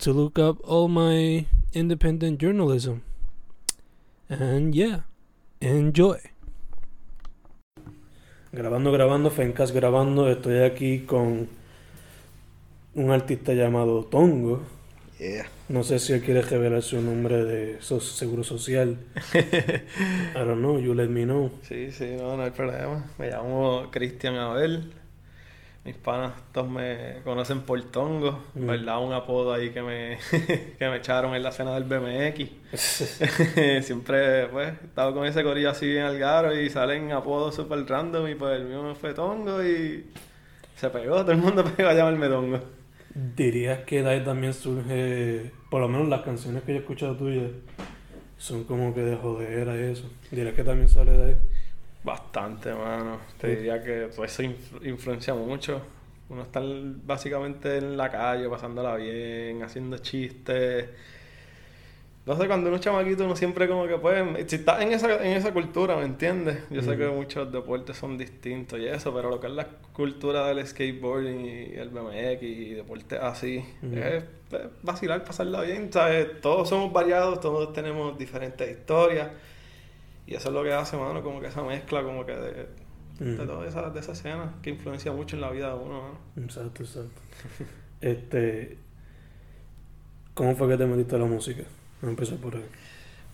to look up all my independent journalism. And yeah, enjoy. Grabando, grabando, Fencas grabando. Estoy aquí con un artista llamado Tongo. Yeah. No sé si él quiere revelar su nombre de so- seguro social. I don't know, you let me know. Sí, sí, no, no hay problema. Me llamo Cristian Abel. Mis panas todos me conocen por Tongo, Mm. ¿verdad? Un apodo ahí que me, que me echaron en la cena del BMX. Siempre, pues, he estado con ese corillo así en Algaro y salen apodos super random y pues el mío me fue Tongo y se pegó, todo el mundo pegó a llamarme Tongo. Dirías que de ahí también surge, por lo menos las canciones que yo he escuchado tuyas, son como que de jodera y eso. Dirías que también sale de ahí. Bastante, mano. Te diría que pues, eso inf- influencia mucho. Uno está básicamente en la calle, pasándola bien, haciendo chistes. No sé, cuando uno es chamaquito, uno siempre como que puede... Si estás en esa, en esa cultura, ¿me entiendes? Yo sé que muchos deportes son distintos y eso, pero lo que es la cultura del skateboarding y el BMX y deportes así, es, es vacilar, pasarla bien, ¿sabes? Todos somos variados, todos tenemos diferentes historias. Y eso es lo que hace, mano, como que esa mezcla, como que de, toda esa, de esa escena que influencia mucho en la vida de uno, mano. Exacto, exacto. Este, ¿cómo fue que te metiste a la música? Vamos a empezar por ahí.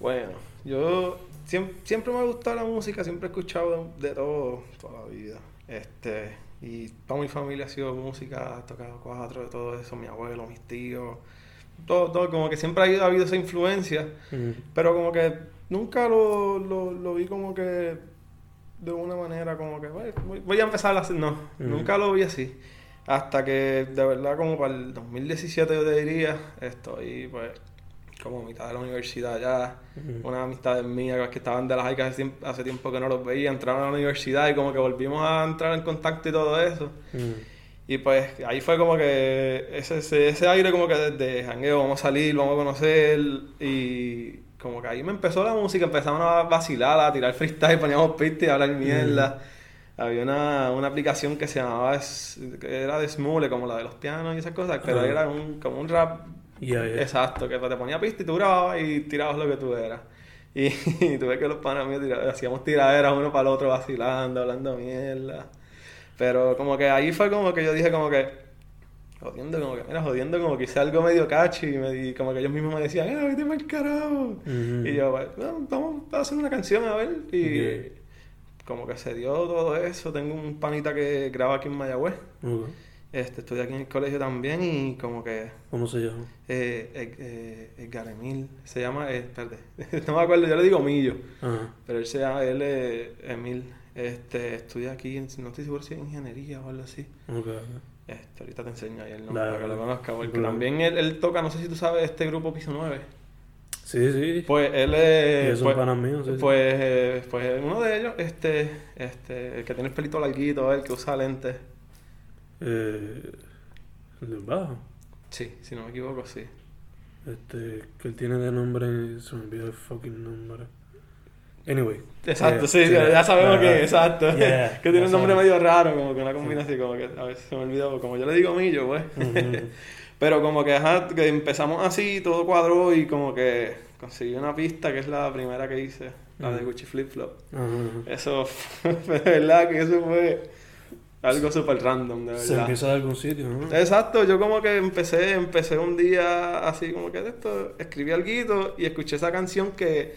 Bueno, yo siempre, siempre me ha gustado la música, siempre he escuchado de, de todo, toda la vida. Este, y toda mi familia ha sido música, ha tocado cuatro, de todo eso, mi abuelo, mis tíos, todo, todo, como que siempre ha habido, ha habido esa influencia. Ujú. Pero como que nunca lo, lo, lo vi como que de una manera como que "Bueno, voy, voy a empezar a hacer. No, Ujú. nunca lo vi así. Hasta que de verdad como para el 2017 yo te diría, estoy pues como mitad de la universidad ya. Ujú. Unas amistades mías que estaban de las que hace hace tiempo que no los veía, entraron a la universidad y como que volvimos a entrar en contacto y todo eso. Y pues ahí fue como que ese, ese, ese aire como que desde jangueo, vamos a salir, vamos a conocer y como que ahí me empezó la música, empezamos a vacilar, a tirar freestyle, poníamos pistas y a hablar mierda. Había una, una aplicación que se llamaba, que era de Smule, como la de los pianos y esas cosas, pero era un, como un rap exacto, que te ponía pista y tú grababas y tirabas lo que tú eras. Y, y tú ves que los panas míos hacíamos tiraderas uno para el otro vacilando, hablando mierda. Pero como que ahí fue como que yo dije como que, jodiendo como que, mira, jodiendo como que hice algo medio catchy y, me, y como que ellos mismos me decían, ¡eh, vete mal carajo! Ujú. Y yo, pues, "No, vamos a hacer una canción a ver. Y Ok. como que se dio todo eso. Tengo un panita que graba aquí en Mayagüez. Ok. Este, estudia aquí en el colegio también y como que ¿Cómo se llama? eh, eh, eh, Edgar Emil, se llama, eh, espérate, no me acuerdo, yo le digo Millo, Ajá. pero él se llama, él es Emil, este, estudia aquí, en- no estoy seguro si es ingeniería o algo así. Ok. Este, ahorita te enseño ahí el nombre para que lo conozca, porque también él, él toca, no sé si tú sabes, este grupo Piso 9. Sí, sí. Pues él Y es, pues, míos, sí, sí. pues, eh, pues uno de ellos, este, este, el que tiene el pelito larguito, el que usa lentes. Eh, el del bajo. Sí, si no me equivoco, sí. Este, que él tiene de nombre, se me olvidó el fucking nombre. Anyway. Exacto, eh, sí, ya, ya sabemos que, exacto. yeah, que tiene un nombre medio raro, como que una combinación, como que a veces se me olvidó, como yo le digo Millo, pues. Ujú. Pero como que, ajá, que empezamos así, todo cuadró y como que conseguí una pista que es la primera que hice, la de. Gucci Flip Flop. Eso, de verdad que eso fue algo súper random, de Se verdad. empieza de algún sitio, ¿no? Exacto, yo como que empecé, empecé un día así como que de esto, escribí algo y escuché esa canción que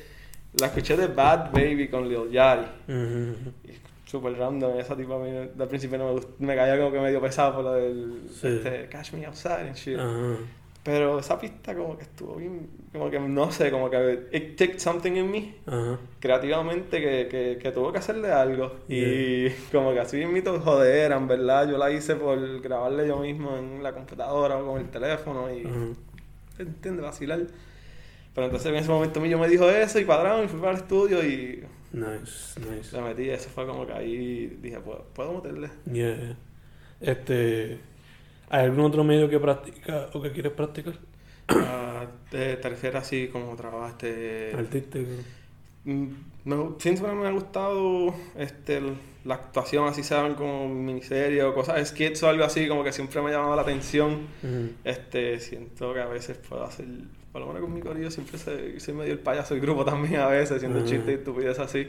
la escuché de Bad Baby con Lil Yachty. Ujú. Y Súper random, esa tipo a mí al principio no me gustó, me caía como que medio pesado por lo del Sí. este, Catch Me Outside and shit. Ajá. Pero esa pista como que estuvo bien, como que no sé, como que it took something in me Ajá. creativamente que, que, que tuvo que hacerle algo. Y como que así mismito joder, en verdad, yo la hice por grabarle yo mismo en la computadora o con el teléfono y, Ajá. ¿entiendes? Vacilar. Pero entonces en ese momento yo me dijo eso y cuadramos y fui para el estudio y Nice, nice. le metí. Eso fue como que ahí dije, puedo, puedo meterle. Yeah. Este, ¿hay algún otro medio que practica o que quieres practicar? Ah, te, te refieres así como trabajaste. Artístico. Mm, me- siempre me ha gustado este, el- la actuación, así sean como miniserie o cosas, skits o algo así, como que siempre me ha llamado la atención. Ujú. Este, siento que a veces puedo hacer, por lo menos con mi corillo siempre soy, soy medio el payaso del grupo también a veces, haciendo Ajá. chistes y estupideces así.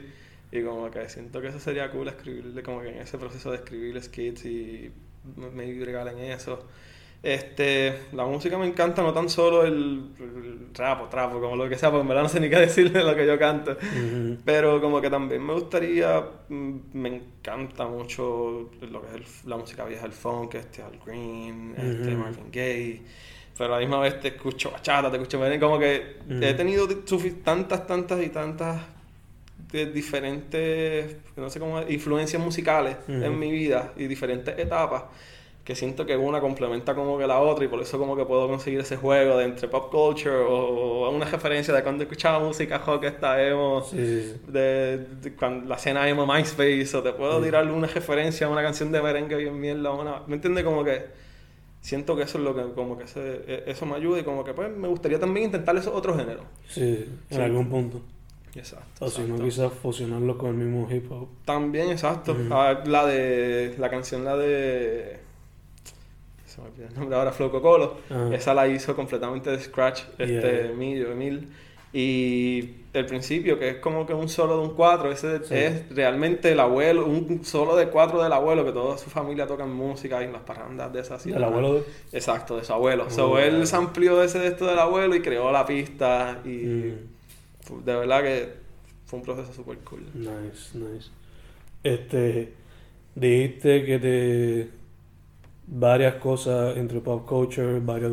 Y como que siento que eso sería cool escribirle, como que en ese proceso de escribir skits y me, me bregar en eso. Este, la música me encanta, no tan solo el, el rap o trap o como lo que sea, porque en verdad no sé ni qué decirle de lo que yo canto. Pero como que también me gustaría, mm, me encanta mucho lo que es el- la música vieja, el funk, este Al Green, este. Marvin Gaye. Pero a la misma vez te escucho bachata, te escucho merengue, como que he tenido tantas, tantas y tantas de diferentes, no sé cómo, influencias musicales en mi vida y diferentes etapas que siento que una complementa como que la otra y por eso como que puedo conseguir ese juego de entre pop culture o, o una referencia de cuando escuchaba música rock esta emo Sí, de, de cuando la escena emo MySpace o te puedo Sí. tirar una referencia a una canción de merengue bien mierda una, ¿me entiendes? como que siento que eso es lo que como que e- eso me ayuda y como que pues me gustaría también intentar esos otros géneros Sí, en Sí. algún punto. exacto, O si no, quizás fusionarlo con el mismo hip hop. también exacto. Ah, la de la canción la de se me olvidó el nombre ahora Flow Cocolo Ajá. esa la hizo completamente de scratch este Yeah. Emilio Emil y el principio que es como que un solo de un cuatro ese Sí. es realmente el abuelo un solo de cuatro del abuelo que toda su familia tocan música y en las parrandas de esas El abuelo de... exacto de su abuelo Oh, so él se amplió ese de esto del abuelo y creó la pista y Mm. de verdad que fue un proceso súper cool Nice, nice. Este, dijiste que te varias cosas entre pop culture, varios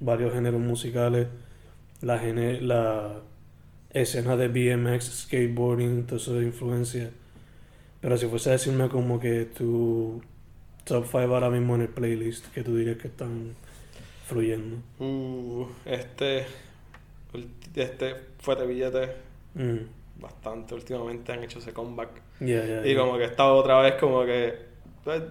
varios géneros musicales, la gene- la escena de BMX, skateboarding, toda esa influencia. Pero si fuese a decirme como que tu top 5 ahora mismo en el playlist, que tú dirías que están fluyendo. Uh, este, este Fuerte Billete, Mm. bastante últimamente han hecho ese comeback. Yeah, yeah, Y yeah. como que he estado otra vez como que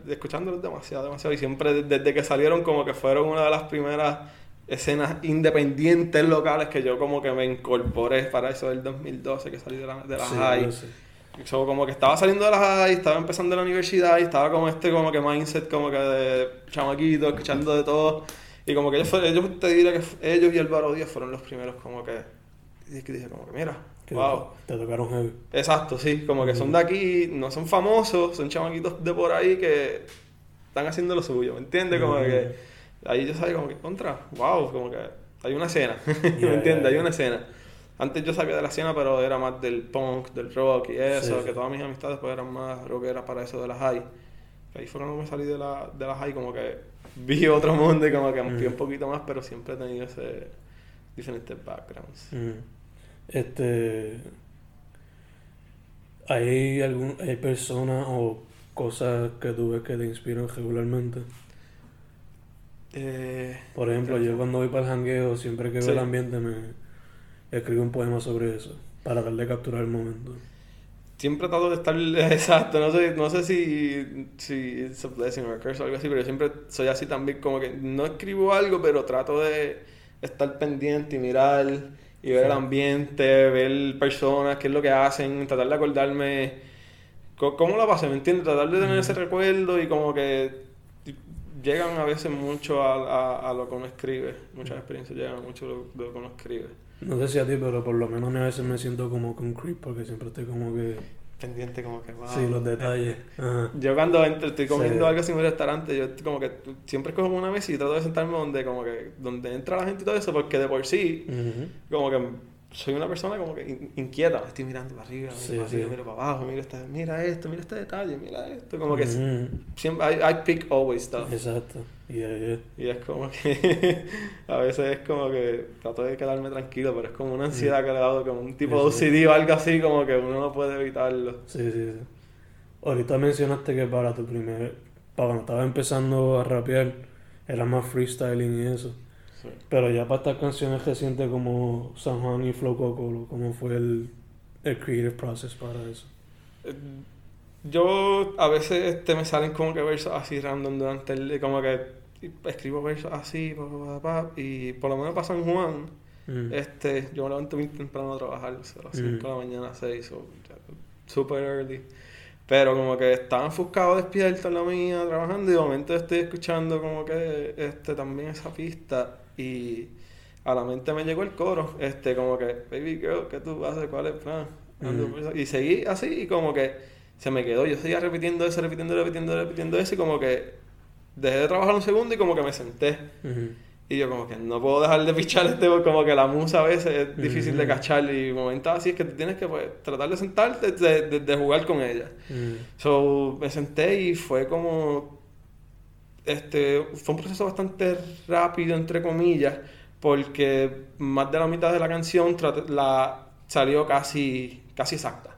escuchándolos demasiado, demasiado. Y siempre de- desde que salieron como que fueron una de las primeras escenas independientes locales que yo como que me incorporé para eso del 2012 que salí de la, de la Sí, high. So, como que estaba saliendo de la high, estaba empezando la universidad y estaba como este como que mindset como que de chamaquito, escuchando de todo. Y como que ellos, ellos te diría que ellos y Álvaro Díaz fueron los primeros como que... Y que dije como que mira, Que wow. Te tocaron heavy. Exacto, sí, como que son de aquí, no son famosos, son chamaquitos de por ahí que están haciendo lo suyo, ¿me entiendes? Como que ahí yo sabía como que contra, wow, como que hay una escena, ¿me Ya, entiendes? ya, Hay ya. una escena. Antes yo sabía de la escena, pero era más del punk, del rock y eso, Sí, sí. que todas mis amistades pues eran más rockeras para eso de la high. Que ahí fue cuando me salí de la, de la high, como que vi otro mundo y como que amplié Ujú. un poquito más, pero siempre he tenido ese diferentes backgrounds. Mm. Este. ¿Hay, algún, ¿Hay personas o cosas que tú ves que te inspiran regularmente? Eh, Por ejemplo, yo cuando voy para el jangueo, siempre que veo el ambiente, me escribo un poema sobre eso, para darle de capturar el momento. Siempre trato de estar exacto, no sé, no sé si, si it's a blessing or a curse o algo así, pero yo siempre soy así también, como que no escribo algo, pero trato de estar pendiente y mirar y ver Sí. el ambiente, ver personas, qué es lo que hacen, tratar de acordarme co- cómo la pasé, ¿me entiendes? Tratar de tener ese recuerdo y como que llegan a veces mucho a, a, a lo que uno escribe, muchas experiencias llegan mucho a lo, de lo que uno escribe. No sé si a ti, pero por lo menos a veces me siento como con creep, porque siempre estoy como que... Pendiente como que, wow. Sí, los detalles. Ajá. Yo cuando entro, estoy comiendo Sí. algo así en un restaurante, yo como que siempre cojo una mesa y trato de sentarme donde como que donde entra la gente y todo eso, porque de por sí, como que soy una persona como que in- inquieta, estoy mirando para arriba, miro Sí, para arriba, sí. miro para abajo, miro, este, mira esto, mira este detalle, mira esto, como que siempre, I, I pick always stuff. Exacto. Yeah, yeah. Y es como que a veces es como que trato de quedarme tranquilo, pero es como una ansiedad que le he dado, como un tipo de. OCD o algo así, como que uno no puede evitarlo. Sí, sí, sí. Ahorita mencionaste que para tu primer... Para cuando estabas empezando a rapear, era más freestyling y eso. Sí. Pero ya para estas canciones recientes como San Juan y Flow Coco, ¿cómo fue el, el creative process para eso? Eh, Yo a veces este, me salen como que versos así random durante el día, como que escribo versos así, pa, pa, pa, pa, y por lo menos para San Juan, Mm. este, yo me levanto muy temprano a trabajar, o sea, a las 5 Mm. de la mañana, 6, o super early. Pero como que estaba enfocado despierto en la mía, trabajando, y de momento estoy escuchando como que este también esa pista, y a la mente me llegó el coro, este, como que, baby girl, ¿qué tú haces? ¿Cuál es el plan? Mm. Y seguí así, y como que se me quedó, yo seguía repitiendo eso, repitiendo, repitiendo, repitiendo eso, y como que dejé de trabajar un segundo y como que me senté. Ujú. Y yo como que no puedo dejar de pichar este, como que la musa a veces es difícil de cachar y momentos así es que tienes que pues, tratar de sentarte, de, de- de jugar con ella. Mm. So, me senté y fue como, este, fue un proceso bastante rápido, entre comillas, porque más de la mitad de la canción la salió casi, casi exacta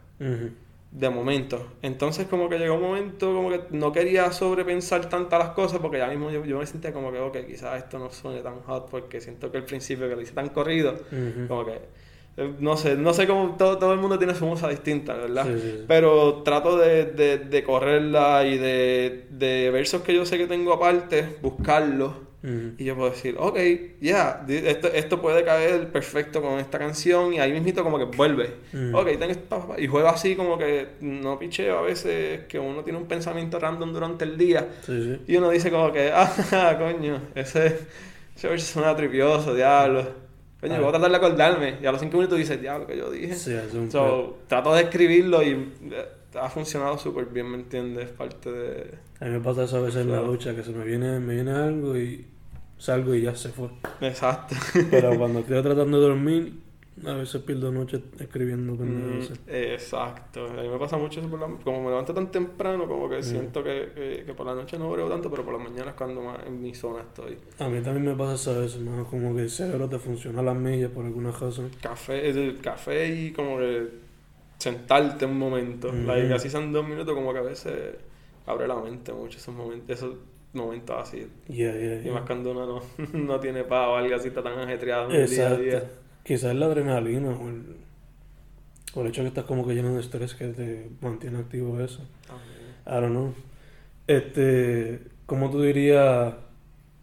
de momento. Entonces como que llegó un momento como que no quería sobrepensar tantas las cosas porque ya mismo yo, yo me sentía como que, ok, quizás esto no suene tan hot porque siento que al principio que lo hice tan corrido, como que, no sé, no sé cómo todo, todo el mundo tiene su musa distinta, ¿verdad? Sí, sí, sí. Pero trato de, de, de correrla y de, de versos que yo sé que tengo aparte, buscarlos. Y yo puedo decir, ok, ya, di- esto, esto puede caer perfecto con esta canción y ahí mismito como que vuelve. Mm. Ok, tengo esta, y juego así como que no picheo a veces que uno tiene un pensamiento random durante el día y uno dice como que, ah, coño, ese, ese verso suena tripioso, diablo. Coño, Ah. voy a tratar de acordarme. Y a los cinco minutos dices, diablo, que yo dije. Sí, es un So, trato de escribirlo y eh, ha funcionado súper bien, ¿me entiendes? Es parte de... A mí me pasa eso a veces en la ducha, que se me viene, me viene algo y salgo y ya se fue. Exacto. Pero cuando estoy tratando de dormir, a veces pierdo noche escribiendo Mm, pendejadas. exacto. A mí me pasa mucho eso por la... Como me levanto tan temprano, como que Mm. siento que, que, que por la noche no brego tanto, pero por la mañana es cuando más en mi zona estoy. A mí también me pasa eso a veces, más como que el cerebro te funciona a las millas por alguna razón. Café, el café y como que sentarte un momento. Mm. Like, así son dos minutos, como que a veces abre la mente mucho esos momentos, esos momentos así. Yeah, yeah, Y más cuando uno no, no tiene pavo o algo así, está tan ajetreado en el día a día. Quizás la adrenalina o el, o el hecho de que estás como que lleno de estrés que te mantiene activo eso. I don't know. Este, ¿cómo tú dirías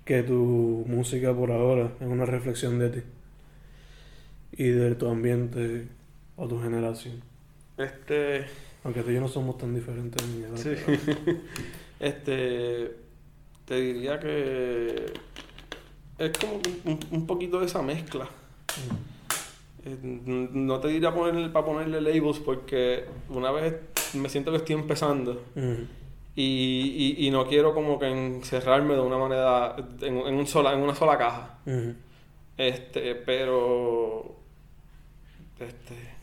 que tu música por ahora es una reflexión de ti? Y de tu ambiente o tu generación. Este... Aunque tú y yo no somos tan diferentes en edad. Sí. pero- Este, te diría que es como un, un poquito de esa mezcla. N- No te diría poner, para ponerle labels porque una vez me siento que estoy empezando y, y, y no quiero como que encerrarme de una manera en, en, un sola, en una sola caja. Este, pero este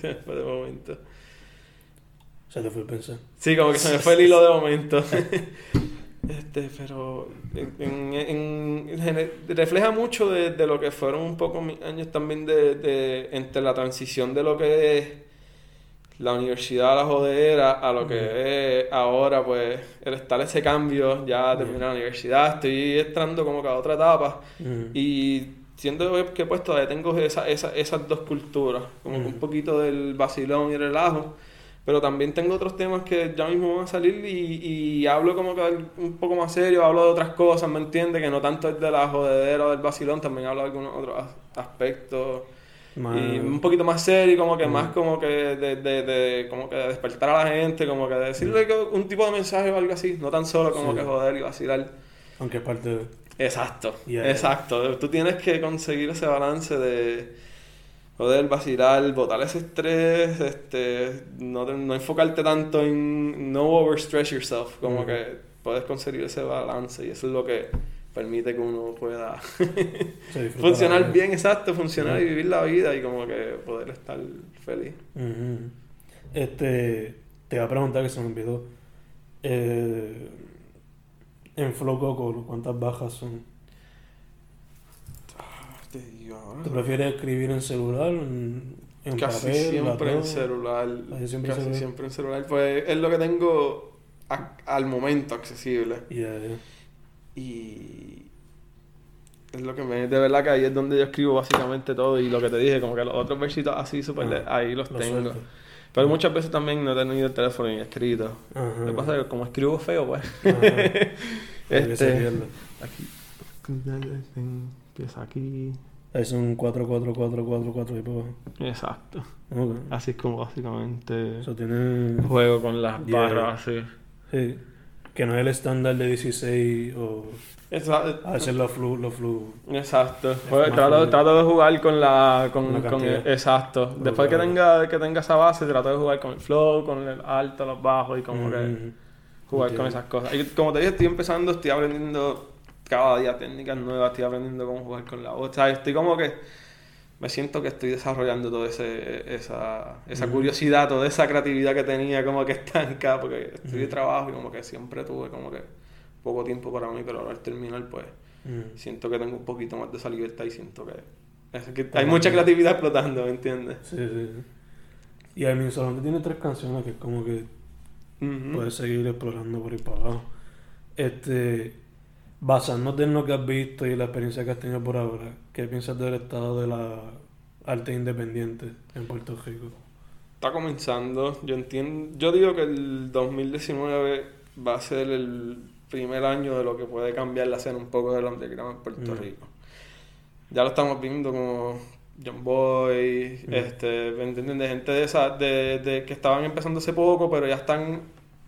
se me fue de momento. Se te fue el pensar. Sí, como que se me fue el hilo de momento. Este, pero en, en- refleja mucho de, de lo que fueron un poco mis años también de, de- entre la transición de lo que es la universidad, la jodera, a lo que es ahora, pues, el estar ese cambio, ya terminé la universidad, estoy entrando como que a otra etapa. Mm, Y siento que pues todavía tengo esa, esa- esas dos culturas, como que un poquito del vacilón y el relajo, pero también tengo otros temas que ya mismo van a salir y, y hablo como que un poco más serio, hablo de otras cosas, ¿me entiendes? Que no tanto es de la jodedera o del vacilón, también hablo de algunos otros as- aspectos. más- Y un poquito más serio, como que Ujú. más como que de, de, de- como que de despertar a la gente, como que de decirle que un tipo de mensaje o algo así, no tan solo como Sí. que joder y vacilar. Aunque es parte de... Exacto, Yeah. exacto. Tú tienes que conseguir ese balance de poder vacilar, botar ese estrés, este, no, te- no enfocarte tanto en no overstress yourself, como Ujú. que puedes conseguir ese balance y eso es lo que permite que uno pueda funcionar bien, exacto, funcionar y Ujú. vivir la vida y como que poder estar feliz. Ujú. Este, te voy a preguntar que se me olvidó. Eh, en Flow Coco, ¿cuántas bajas son? Te digo ahora. ¿Te prefieres escribir en celular, en, en Casi papel, siempre en celular. Casi siempre en Casi celular. siempre en celular. Pues es lo que tengo a- al momento accesible. Yeah, yeah. Y es lo que me... De verdad que ahí es donde yo escribo básicamente todo y lo que te dije, como que los otros versitos así, súper... Ajá. le- ahí los Lo tengo. suelto. Pero muchas veces también no he tenido el teléfono ni escrito. Ajá. Lo que pasa es que como escribo feo, pues... Ajá. Hay que seguirlo. Aquí. Empieza aquí. Ahí son 4, 4, 4, 4, 4 y abajo. Exacto. Así es como básicamente Eso tiene... juego con las Yeah. barras así. Sí. Que no es el estándar de 16 o... Exacto. A veces los flu... Los flu Exacto. Pues, trato, trato de jugar con la. Con, exacto. Después que tenga, que tenga esa base, trato de jugar con el flow, con el alto, los bajos y como que Mm, jugar con esas cosas. Y como te dije, estoy empezando, estoy aprendiendo cada día técnicas nuevas, estoy aprendiendo cómo jugar con la voz. O sea, estoy como que me siento que estoy desarrollando toda esa, esa curiosidad, toda esa creatividad que tenía como que estanca, porque estudié Ujú. trabajo y como que siempre tuve como que poco tiempo para mí, pero ahora al terminar pues siento que tengo un poquito más de esa libertad y siento que, es que hay mucha creatividad explotando, ¿me entiendes? Sí, sí, sí. Y a mí solamente tiene tres canciones que es como que puedes seguir explorando por ahí para abajo. Este, basándote en lo que has visto y la experiencia que has tenido por ahora, ¿qué piensas del estado de la arte independiente en Puerto Rico? Está comenzando. Yo entiendo. Yo digo que el 2019 va a ser el primer año de lo que puede cambiar la escena un poco del underground en Puerto Mm. Rico. Ya lo estamos viendo como John Boy, Mm. este. De gente de esa, de, de que estaban empezando hace poco, pero ya están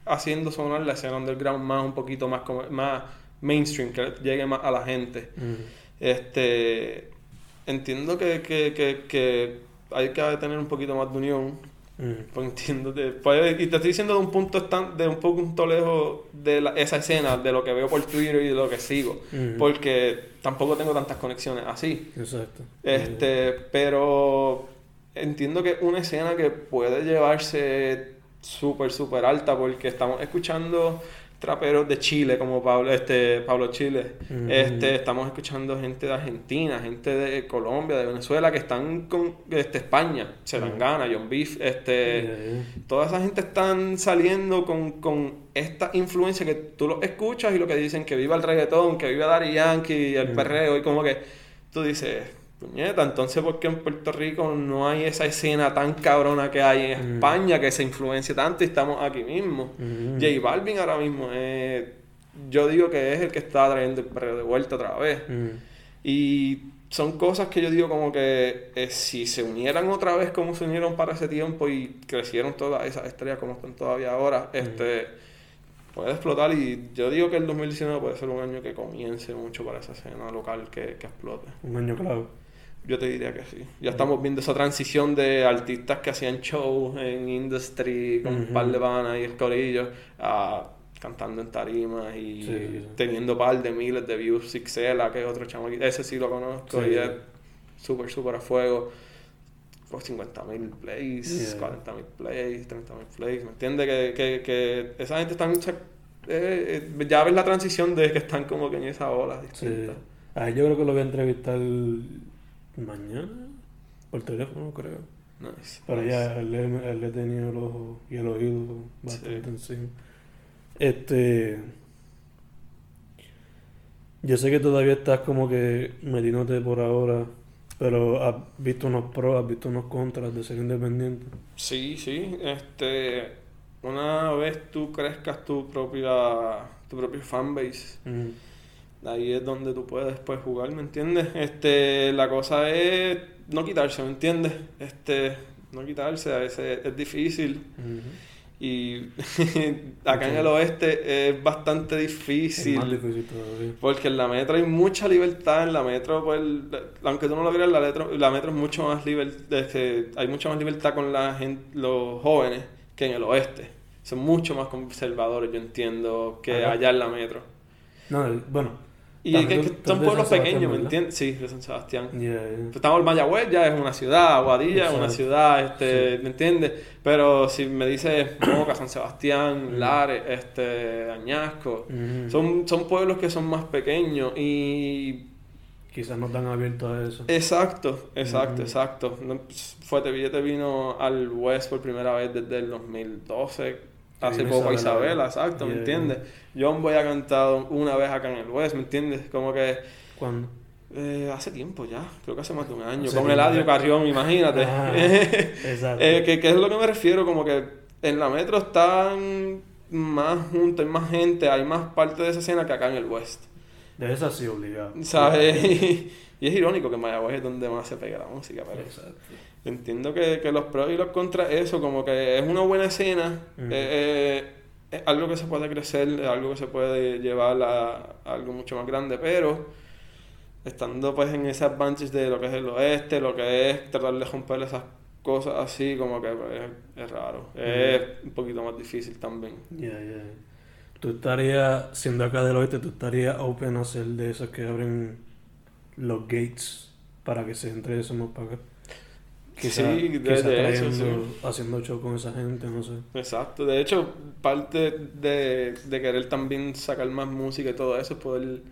haciendo sonar la escena underground más un poquito más más mainstream, que llegue más a la gente. Este entiendo que, que, que, que hay que tener un poquito más de unión. Mm, Pues entiendo, pues, y te estoy diciendo de un punto estan- de un punto lejos de la- esa escena, de lo que veo por Twitter y de lo que sigo. mm. Porque tampoco tengo tantas conexiones así. Exacto. Este, pero entiendo que es una escena que puede llevarse súper, súper alta porque estamos escuchando traperos de Chile como Pablo, este, Pablo Chile. Este, estamos escuchando gente de Argentina, gente de Colombia, de Venezuela que están con este, España, Selangana, John Beef, este, Yeah. Toda esa gente están saliendo con, con esta influencia que tú lo escuchas y lo que dicen que viva el reggaetón, que viva Daddy Yankee, el Mm. perreo, y como que tú dices, puñeta, entonces ¿por qué en Puerto Rico no hay esa escena tan cabrona que hay en Mm. España que se influencia tanto y estamos aquí mismo? Mm. J Balvin ahora mismo yo digo que es el que está trayendo el perreo de vuelta otra vez. Mm, Y son cosas que yo digo como que eh, si se unieran otra vez como se unieron para ese tiempo y crecieron todas esas estrellas como están todavía ahora, este puede explotar y yo digo que el 2019 puede ser un año que comience mucho para esa escena local que, que explote. Un año clave. Yo te diría que sí. Ya estamos viendo esa transición de artistas que hacían shows en industry con un par de panas y el corillo a cantando en tarimas y Sí, sí. teniendo par de miles de views. Sixela, que es otro chamaquito. Ese sí lo conozco Sí. y es súper, súper a fuego. Pues 50 mil plays, Yeah. 40 mil plays, 30 mil plays. ¿Me entiendes? Que, que, que esa gente está eh, ya ves la transición de que están como que en esa ola Sí. distinta. A él yo creo que lo voy a entrevistar mañana. Por teléfono, creo. Nice. Pero nice. ya él, le- le he tenido el ojo y el oído bastante Sí. encima. Este. Yo sé que todavía estás como que metiéndote por ahora, pero has visto unos pros, has visto unos contras de ser independiente. Sí, sí. Este, una vez tú crezcas tu propia, tu propio fanbase, ahí es donde tú puedes después jugar, ¿me entiendes? Este, la cosa es no quitarse, ¿me entiendes? Este, no quitarse, a veces es difícil. Y acá en el oeste es bastante Es difícil. más difícil todavía. Porque en la metro hay mucha libertad, en la metro, pues, aunque tú no lo creas, la metro, la metro es mucho más libertad, hay mucha más libertad con la gente, los jóvenes que en el oeste. Son mucho más conservadores, yo entiendo, que Ajá. allá en la metro. No, bueno. Y es que, son pueblos pequeños, ¿me entiendes? Sí, de San Sebastián. Ya. Estamos en Mayagüez, ya es una ciudad, Aguadilla es una ciudad, este, Sí. ¿me entiendes? Pero si me dices Moca, San Sebastián, Mm. Lares, este, Añasco, Ujú. son, son pueblos que son más pequeños y... Quizás no están abiertos a eso. Exacto, exacto, Ujú. exacto. Pues, Fuerte Billete vino al West por primera vez desde el 2012. Hace poco a Isabela. Exacto, ¿me Yeah, entiendes? John Boy ha cantado una vez acá en el West, ¿me entiendes? Como que ¿Cuándo? Eh, hace tiempo ya, creo que hace más de un año. Con tiempo. Eladio Carrión, imagínate. Ah, exacto. Eh, que, que es lo que me refiero, como que en la metro están más juntos, hay más gente, hay más parte de esa escena que acá en el West. De esa sí obligado. ¿Sabes? y es irónico que en Mayagüez es donde más se pega la música, pero Exacto. Entiendo que, que los pros y los contras, eso, como que es una buena escena, eh, eh, es algo que se puede crecer, es algo que se puede llevar a, a algo mucho más grande, pero estando pues en ese advantage de lo que es el oeste, lo que es tratar de romper esas cosas así, como que pues, es, es raro, es un poquito más difícil también. Ya, ya. Tú estarías, siendo acá del oeste, tú estarías open a ser de esos que abren los gates para que se entre eso más para acá. Quizá, Sí, de- de hecho, haciendo show con esa gente, no sé. Exacto, de hecho, parte de, de querer también sacar más música y todo eso es poder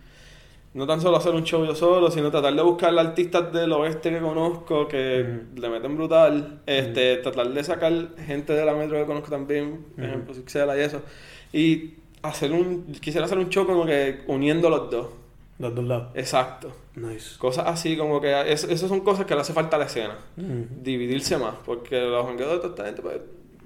no tan solo hacer un show yo solo, sino tratar de buscar artistas del oeste que conozco que le meten brutal, este, tratar de sacar gente de la metro que conozco también, por Ujú. ejemplo, Sixela y eso, y hacer un, quisiera hacer un show como que uniendo los dos, Los dos lados. exacto, Nice. cosas así como que es- esas son cosas que le hace falta a la escena Ujú. dividirse más, porque los jangueos de toda esta gente, pues,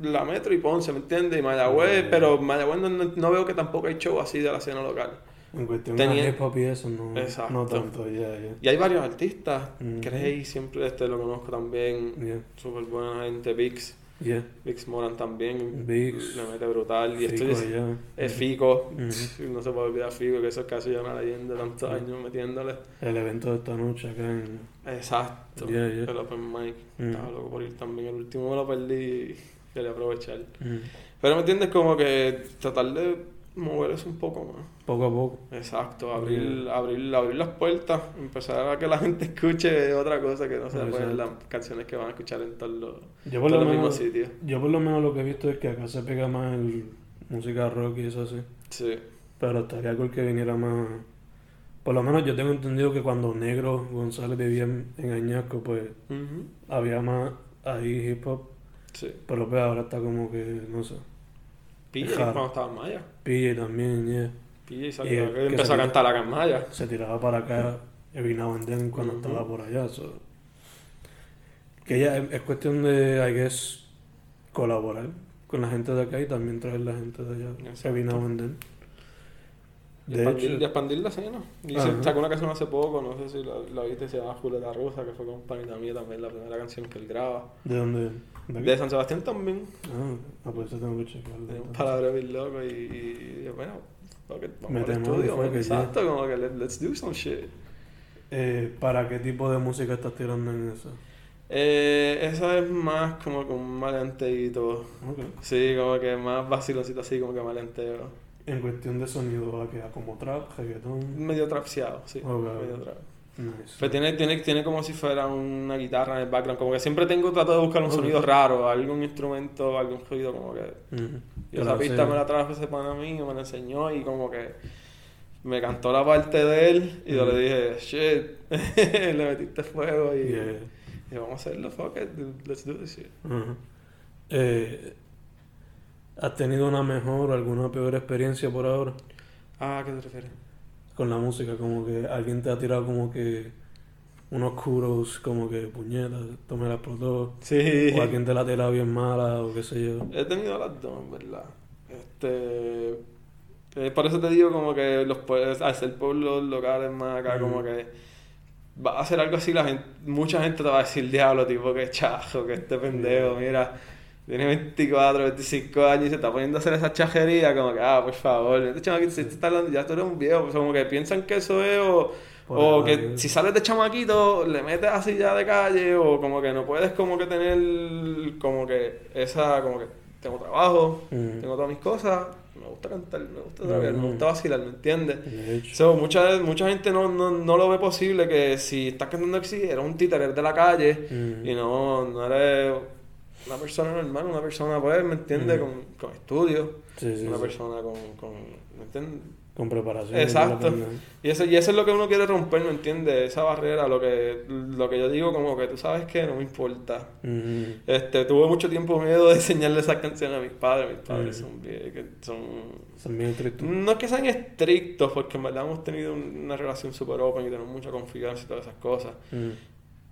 la Metro y Ponce, ¿me entiendes? Y Mayagüez, Mm. pero Mayagüez no, no- veo que tampoco hay show así de la escena local. En cuestión Tenía- de hip hop y eso, no, Exacto. no tanto, ya, ya. Y hay varios artistas, Mm. Cray siempre este lo conozco también, Ya, súper buena gente, Vix, ya. Vix Moran también, Vix. le mete brutal, y Fico esto es, allá. es Fico, Ujú. no se puede olvidar Fico, que eso es casi ya una leyenda, tantos Ujú. años metiéndole. El evento de esta noche acá en... Exacto, ya. el Open Mic, Mm. estaba loco por ir también, el último me lo perdí y quería aprovechar. Mm. Pero me entiendes como que tratar de mover eso un poco más. Poco a poco. Exacto, abrir, abrir, abrir las puertas, empezar a que la gente escuche otra cosa que no sea pues, las canciones que van a escuchar en todos los, todos lo mismos sitios. yo por lo menos lo que he visto es que acá se pega más el música rock y eso así. Sí. Pero estaría cool que viniera más... Por lo menos yo tengo entendido que cuando Negro González vivía en, en Añasco, pues había más ahí hip hop. Sí. Pero pues ahora está como que, no sé. PJ cuando estaba en Maya. PJ también, yeah. PJ Y salió, el que que empezó a cantar acá en Maya. Se tiraba para acá every now and then cuando Ujú. estaba por allá. so. Que ya es, es cuestión de, I guess, colaborar con la gente de acá y también traer la gente de allá Exacto. every now and then. Y De expandir, hecho, y expandir la escena. Y se sacó una canción hace poco, no sé si la, la viste, se llama Julieta Rosa, que fue con Panita Mía también, la primera canción que él graba. ¿de dónde? ¿De San Sebastián también. Ah, ah, pues eso tengo que checarlo. Un palabra bien loco y, y, y bueno, it, vamos al estudio. it, Exacto, como que let- let's do some shit. Eh, ¿Para qué tipo de música estás tirando en eso? Eh, esa es más como que un maleanteíto. Ok. Sí, como que más vaciloncito así, como que malenteo. En cuestión de sonido, ¿va a quedar como trap, reggaetón? Medio trapseado, sí. Ok. Medio trap. Nice. Pero tiene, tiene, tiene como si fuera una guitarra en el background. Como que siempre tengo, trato de buscar un sonido raro, algún instrumento, algún ruido, como que. Ujú. Y Que esa pista me la trajo ese pana mío, me la enseñó y como que me cantó la parte de él y yo le dije, shit, le metiste fuego y, Yeah. y vamos a hacerlo, fuck it, let's do this shit. Eh, ¿Has tenido una mejor o alguna peor experiencia por ahora Ah, ¿a qué te refieres? Con la música? Como que alguien te ha tirado como que unos kudos, como que puñetas, esto me la explotó. Sí. O alguien te la ha tirado bien mala o qué sé yo. He tenido las dos, en verdad. Este. eh, por eso te digo, como que los pueblos, al ser pueblos locales más acá, como que. Va a hacer algo así, la gente, mucha gente te va a decir, diablo, tipo, que chajo, que este pendejo, mira, tiene 24, 25 años y se está poniendo a hacer esa chajería, como que, ah, por favor, este chamaquito, si te está hablando, ya tú eres un viejo, pues como que piensan que eso es, o, o que si sales de chamaquito, le metes así ya de calle, o como que no puedes como que tener, como que esa, como que tengo trabajo, Ujú. tengo todas mis cosas, me gusta cantar, me gusta trabajar, me gusta vacilar, ¿me entiendes? So, mucha, mucha gente no, no, no lo ve posible que si estás cantando así, eres un títere eres de la calle Ujú. y no, no eres una persona normal, una persona, pues, ¿me entiendes? Ujú. Con, con estudios, Sí, sí, una sí. persona con, con ¿me entiendes? con preparación. Exacto. Y eso, y eso es lo que uno quiere romper, ¿me entiendes? Esa barrera, lo que, lo que yo digo, como que tú sabes que no me importa. Este, tuve mucho tiempo miedo de enseñarle esas canciones a mis padres. Mis padres son, bien- que son... Son bien estrictos. No es que sean estrictos, porque en verdad hemos tenido un- una relación súper open y tenemos mucha confianza y todas esas cosas. Mm.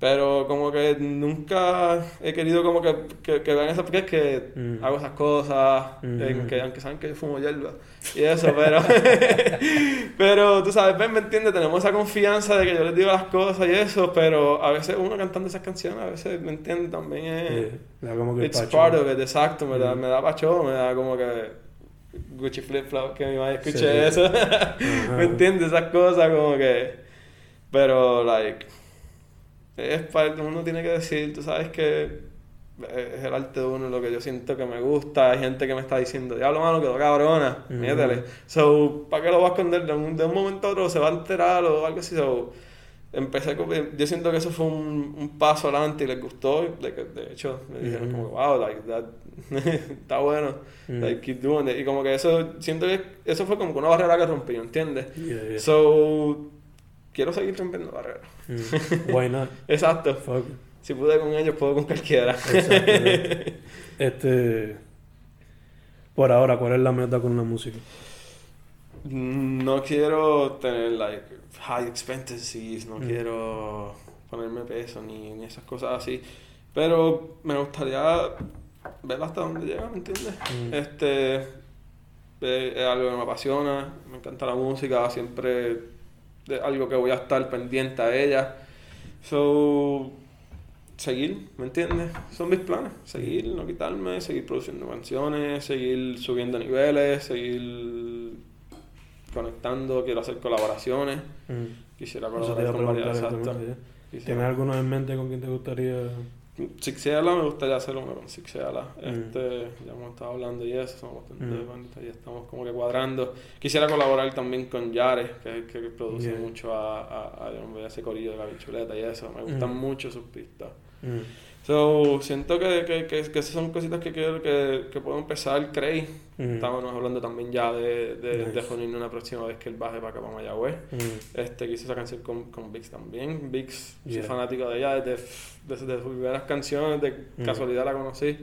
Pero como que nunca he querido como que, que, que vean eso porque es que Mm. hago esas cosas, Mm. eh, que aunque saben que yo fumo hierba y eso, pero pero tú sabes, ven, me entiendes, tenemos esa confianza de que yo les digo las cosas y eso, pero a veces uno cantando esas canciones, a veces, ¿me entiendes? También es... Da como que It's pacho. part of it, exacto, me da, Mm. me da pacho, me da como que Gucci flip flop, que mi madre escuche Sí. eso. ¿me entiendes? Esas cosas como que, pero like, es parte, uno tiene que decir, tú sabes que es el arte de uno, lo que yo siento que me gusta, hay gente que me está diciendo, diablo mano, quedó cabrona, Ujú. métele, so, ¿para qué lo voy a esconder? De un, de un momento a otro se va a enterar o algo así, so, empecé yo siento que eso fue un, un paso adelante y les gustó de, de hecho me dijeron Ujú. como wow like that está bueno Mm. like keep doing it y como que eso siento que eso fue como una barrera que rompí ¿entiendes? Yeah, yeah. so quiero seguir rompiendo barreras Mm. Why not? exacto Fuck. si pude con ellos puedo con cualquiera este. Por ahora, ¿cuál es la meta con la música? no quiero tener like high expenses no Mm. quiero ponerme peso ni, ni esas cosas así pero me gustaría ver hasta dónde llega ¿me entiendes? Mm. Este eh, es algo que me apasiona, me encanta la música, siempre es algo que voy a estar pendiente a ella. So, seguir, ¿me entiendes? Son mis planes, seguir, no quitarme, seguir produciendo canciones, seguir subiendo niveles, seguir conectando, quiero hacer colaboraciones, Mm. quisiera colaborar con varias. ¿Tienes Quisiera- alguno en mente con quien te gustaría? Sixiala me gustaría hacer uno con. Mm. Este, ya hemos estado hablando y eso, somos bastante Mm. bonitos y estamos como que cuadrando. Quisiera colaborar también con Yare, que, que produce Yeah. mucho a, a, a B, ese corillo de la bichuleta y eso. Me gustan Mm. mucho sus pistas. So, siento que, que, que, que esas son cositas que quiero que, que puedo empezar, Cray. Estábamos hablando también ya de, de, de una próxima vez que él baje para acá, para Mayagüez. Este, quise esa canción con, con Vix también. Vix, soy fanático de ella desde, desde sus primeras canciones, de casualidad la conocí.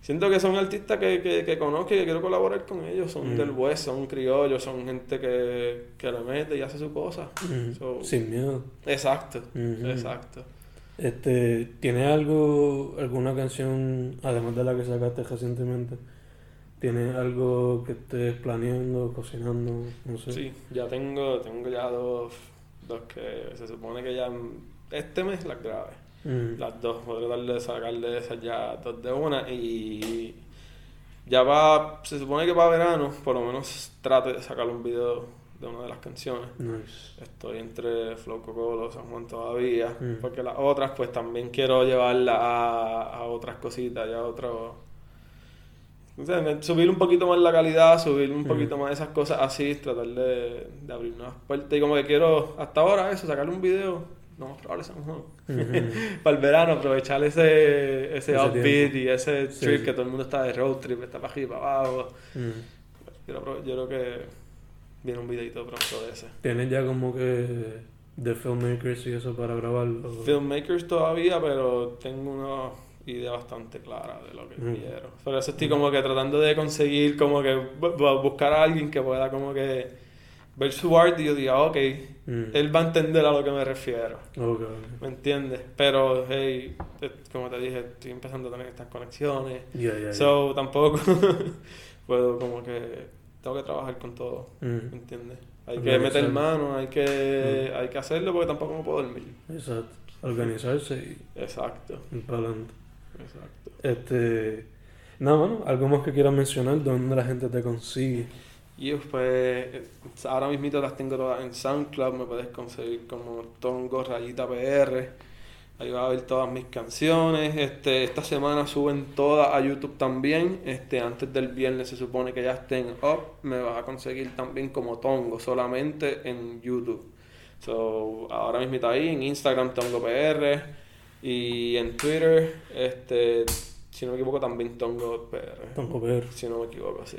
Siento que son artistas que, que, que conozco y que quiero colaborar con ellos. Son del West, son criollos, son gente que, que le mete y hace su cosa. So- Sin miedo. Exacto, exacto. Este, ¿Tienes algo, alguna canción, además de la que sacaste recientemente? ¿Tienes algo que estés planeando, cocinando? No sé. Sí, ya tengo, tengo ya dos, dos que se supone que ya este mes las grabé. Mm. Las dos, voy a tratar de sacarle esas ya dos de una y ya va, se supone que para verano, por lo menos trate de sacar un video de una de las canciones. Nice. Estoy entre Flow Cocolo, San Juan todavía, Mm. porque las otras pues también quiero llevarlas a, a otras cositas, ya a otro... o sea, subir un poquito más la calidad, subir un Mm. poquito más esas cosas así, tratar de, de abrir nuevas puertas. Y como que quiero, hasta ahora eso, sacarle un video, no más probable San Juan. Ujú. Para el verano, aprovechar ese, ese, Ese outfit tiempo. y ese Sí, trip sí. que todo el mundo está de road trip, está para arriba, para abajo. Mm. Yo creo que viene un videito pronto de ese. ¿Tienes ya como que de filmmakers y eso para grabarlo? Filmmakers todavía, pero tengo una idea bastante clara de lo que Mm. quiero. Por eso estoy como que tratando de conseguir, como que bu- bu- buscar a alguien que pueda como que ver su arte y yo diga, ok, Mm. él va a entender a lo que me refiero. Ok, ok. ¿Me entiendes? Pero, hey, como te dije, estoy empezando a tener estas conexiones. Ya, ya. So, tampoco puedo como que... Tengo que trabajar con todo, ¿me Mm. entiendes? Hay que meter mano, hay que, Mm. hay que hacerlo porque tampoco me puedo dormir. Exacto. Organizarse Exacto, y ir para adelante. exacto. Este. Nada, bueno, algo más que quieras mencionar, dónde la gente te consigue. Y pues ahora mismito las tengo todas en SoundCloud, me puedes conseguir como Tongo Rayita PR. Ahí vas a ver todas mis canciones. Este, esta semana suben todas a YouTube también. Este, antes del viernes se supone que ya estén up. Me vas a conseguir también como Tongo, solamente en YouTube. So, ahora mismo ahí, en Instagram Tongo PR y en Twitter, este, si no me equivoco también Tongo PR. Tongo PR. Si no me equivoco, sí.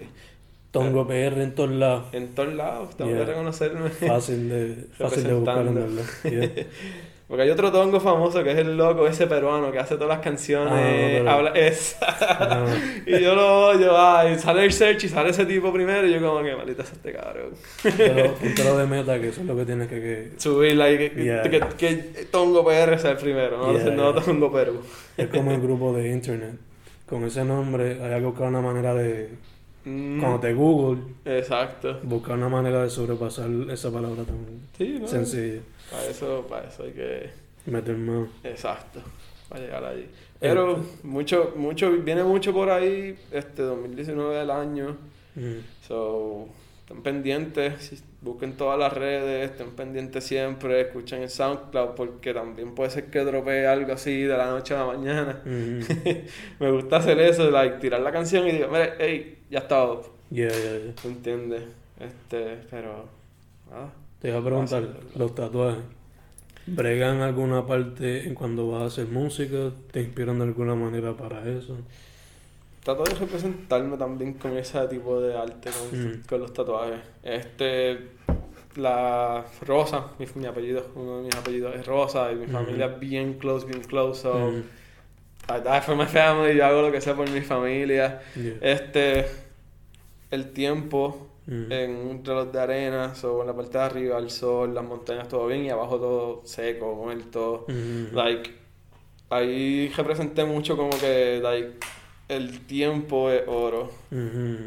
Tongo PR en todos lados. En todos lados, tengo Yeah. que reconocerme. Fácil de, fácil de buscar en. Porque hay otro tongo famoso que es el loco ese peruano que hace todas las canciones. Ah, habla, es, Ah. y yo lo odio, ay, sale el search y sale ese tipo primero y yo como que maldita sea este cabrón. Pero puntero de meta, que eso es lo que tienes que... que Subirla y que, que- Yeah. que, que Tongo PR sea el primero, no, Yeah, no yeah. Tongo Perú. es como el grupo de internet. Con ese nombre hay que buscar una manera de... Mm, Cuando te Google, Exacto. buscar una manera de sobrepasar esa palabra tan Sí, ¿no? sencilla. Para eso, para eso hay que... Meter mano. Exacto. Para llegar allí. Pero mucho, mucho, viene mucho por ahí, este 2019 del año. Mm. So, estén pendientes, si- busquen todas las redes, estén pendientes siempre, escuchen el SoundCloud porque también puede ser que dropee algo así de la noche a la mañana. Mm. Me gusta hacer eso, like, tirar la canción y digo, mire, hey, ya está up", Yeah, yeah, yeah. ¿tú entiendes? Este, pero, nada. Te iba a preguntar, los tatuajes. ¿Bregan alguna parte en cuando vas a hacer música? ¿Te inspiran de alguna manera para eso? Trato de representarme también con ese tipo de arte, con, Mm. con los tatuajes. Este, la Rosa, mi, mi apellido, uno de mis apellidos es Rosa y mi familia es bien close, bien close. So, Mm. I die for my family, yo hago lo que sea por mi familia. Yeah. Este, el tiempo en un reloj de arena, so, en la parte de arriba, el sol, las montañas, todo bien, y abajo todo seco, muerto. Like, ahí representé mucho como que, like, el tiempo es oro.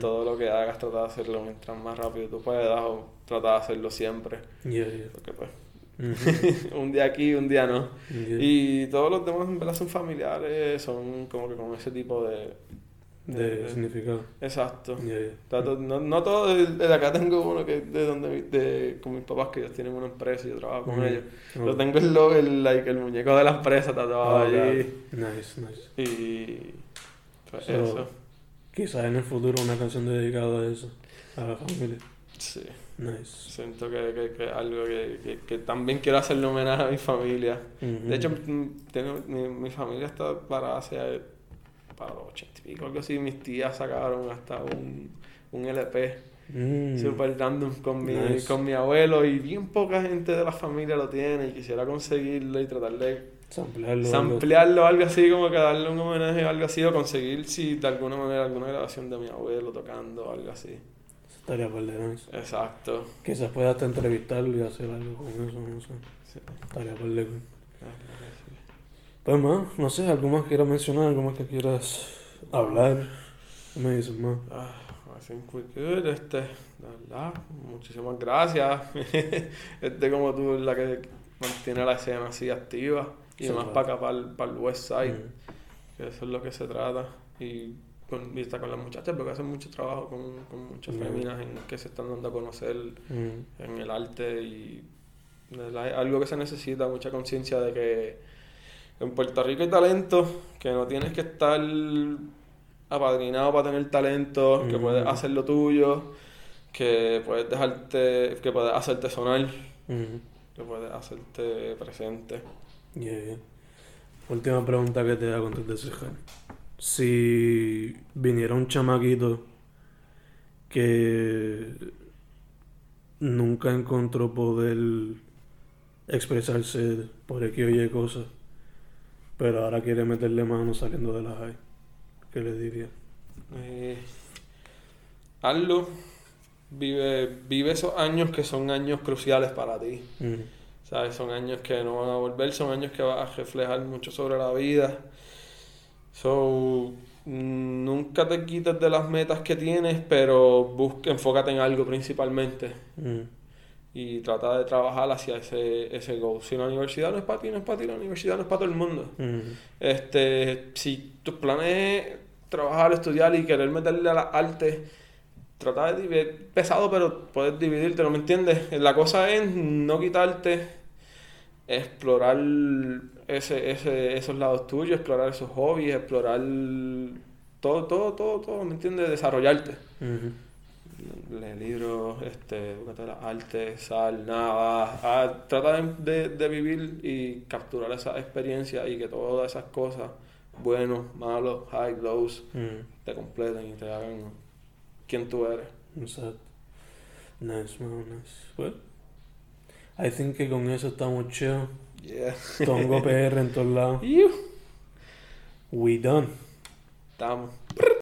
Todo lo que hagas, trata de hacerlo mientras más rápido tú puedas o trata de hacerlo siempre. Yeah, yeah. Porque pues, un día aquí, un día no. Yeah. Y todos los demás en verdad son familiares, son como que con ese tipo de... De significado. Exacto. Yeah, yeah. Trato- no, no todo, de, acá tengo uno que de donde de, con mis papás que ellos tienen una empresa y yo trabajo con ellos. Yo tengo el, logo, el, like, el muñeco de la empresa tatuado Oh, allí. Nice, nice. Y pues So, eso. Quizás en el futuro una canción dedicada a eso, a la familia. Sí. Nice. Siento que, que, que algo que, que, que también quiero hacerle homenaje a mi familia. De hecho, tengo, mi, mi familia está para hacia para los ochenta y pico, algo así. Mis tías sacaron hasta un, un LP Mm. super random con mi, Nice. con mi abuelo y bien poca gente de la familia lo tiene y quisiera conseguirlo y tratar de Samplearlo. samplearlo algo así, como que darle un homenaje o algo así o conseguir si de alguna manera alguna grabación de mi abuelo tocando o algo así. Estaría de nice. Exacto. Quizás pueda hasta entrevistarlo y hacer algo con eso, no sé. Sí. Estaría de cool. Pues más, no sé, algo más quieras mencionar, algo más que quieras hablar. ¿Qué me dices más? Ah, I think we're good, este, de verdad, muchísimas gracias. este como tú la que mantiene la escena así activa y más para acá, para el, para el west side, Mm. que eso es lo que se trata. Y con, con las muchachas porque hacen mucho trabajo con, con muchas Mm. féminas en, que se están dando a conocer Mm. en el arte y es algo que se necesita, mucha conciencia de que en Puerto Rico hay talento, que no tienes que estar apadrinado para tener talento, que puedes hacer lo tuyo, que puedes dejarte, que puedes hacerte sonar, que puedes hacerte presente. Yeah, yeah. Última pregunta que te hago antes de cerrar. Si viniera un chamaquito que nunca encontró poder expresarse por X o Y cosas, pero ahora quiere meterle mano saliendo de la high, ¿qué le diría? Eh, hazlo, vive, vive esos años que son años cruciales para ti. Mm. ¿Sabes? Son años que no van a volver, son años que vas a reflejar mucho sobre la vida. So, nunca te quites de las metas que tienes, pero busca, enfócate en algo principalmente Mm. y trata de trabajar hacia ese, ese goal. Si la universidad no es para ti, no es para ti, la universidad no es para todo el mundo. Mm. Este, si tus planes es trabajar, estudiar y querer meterle a las artes, trata de dividir, pesado, pero puedes dividirte, ¿no me entiendes? La cosa es no quitarte, explorar ese, ese, esos lados tuyos, explorar esos hobbies, explorar todo, todo, todo, todo, ¿me entiendes? Desarrollarte. Mhm. Lee libros, este, artes, sal, nada, ah, trata de, de- vivir y capturar esa experiencia y que todas esas cosas, buenos, malos, high, lows, Mm. te completen y te hagan quien tú eres. Exacto. Nice, man, nice. Well, I think que con eso estamos chill. Yeah. Tongo PR en todos lados. We done. Estamos.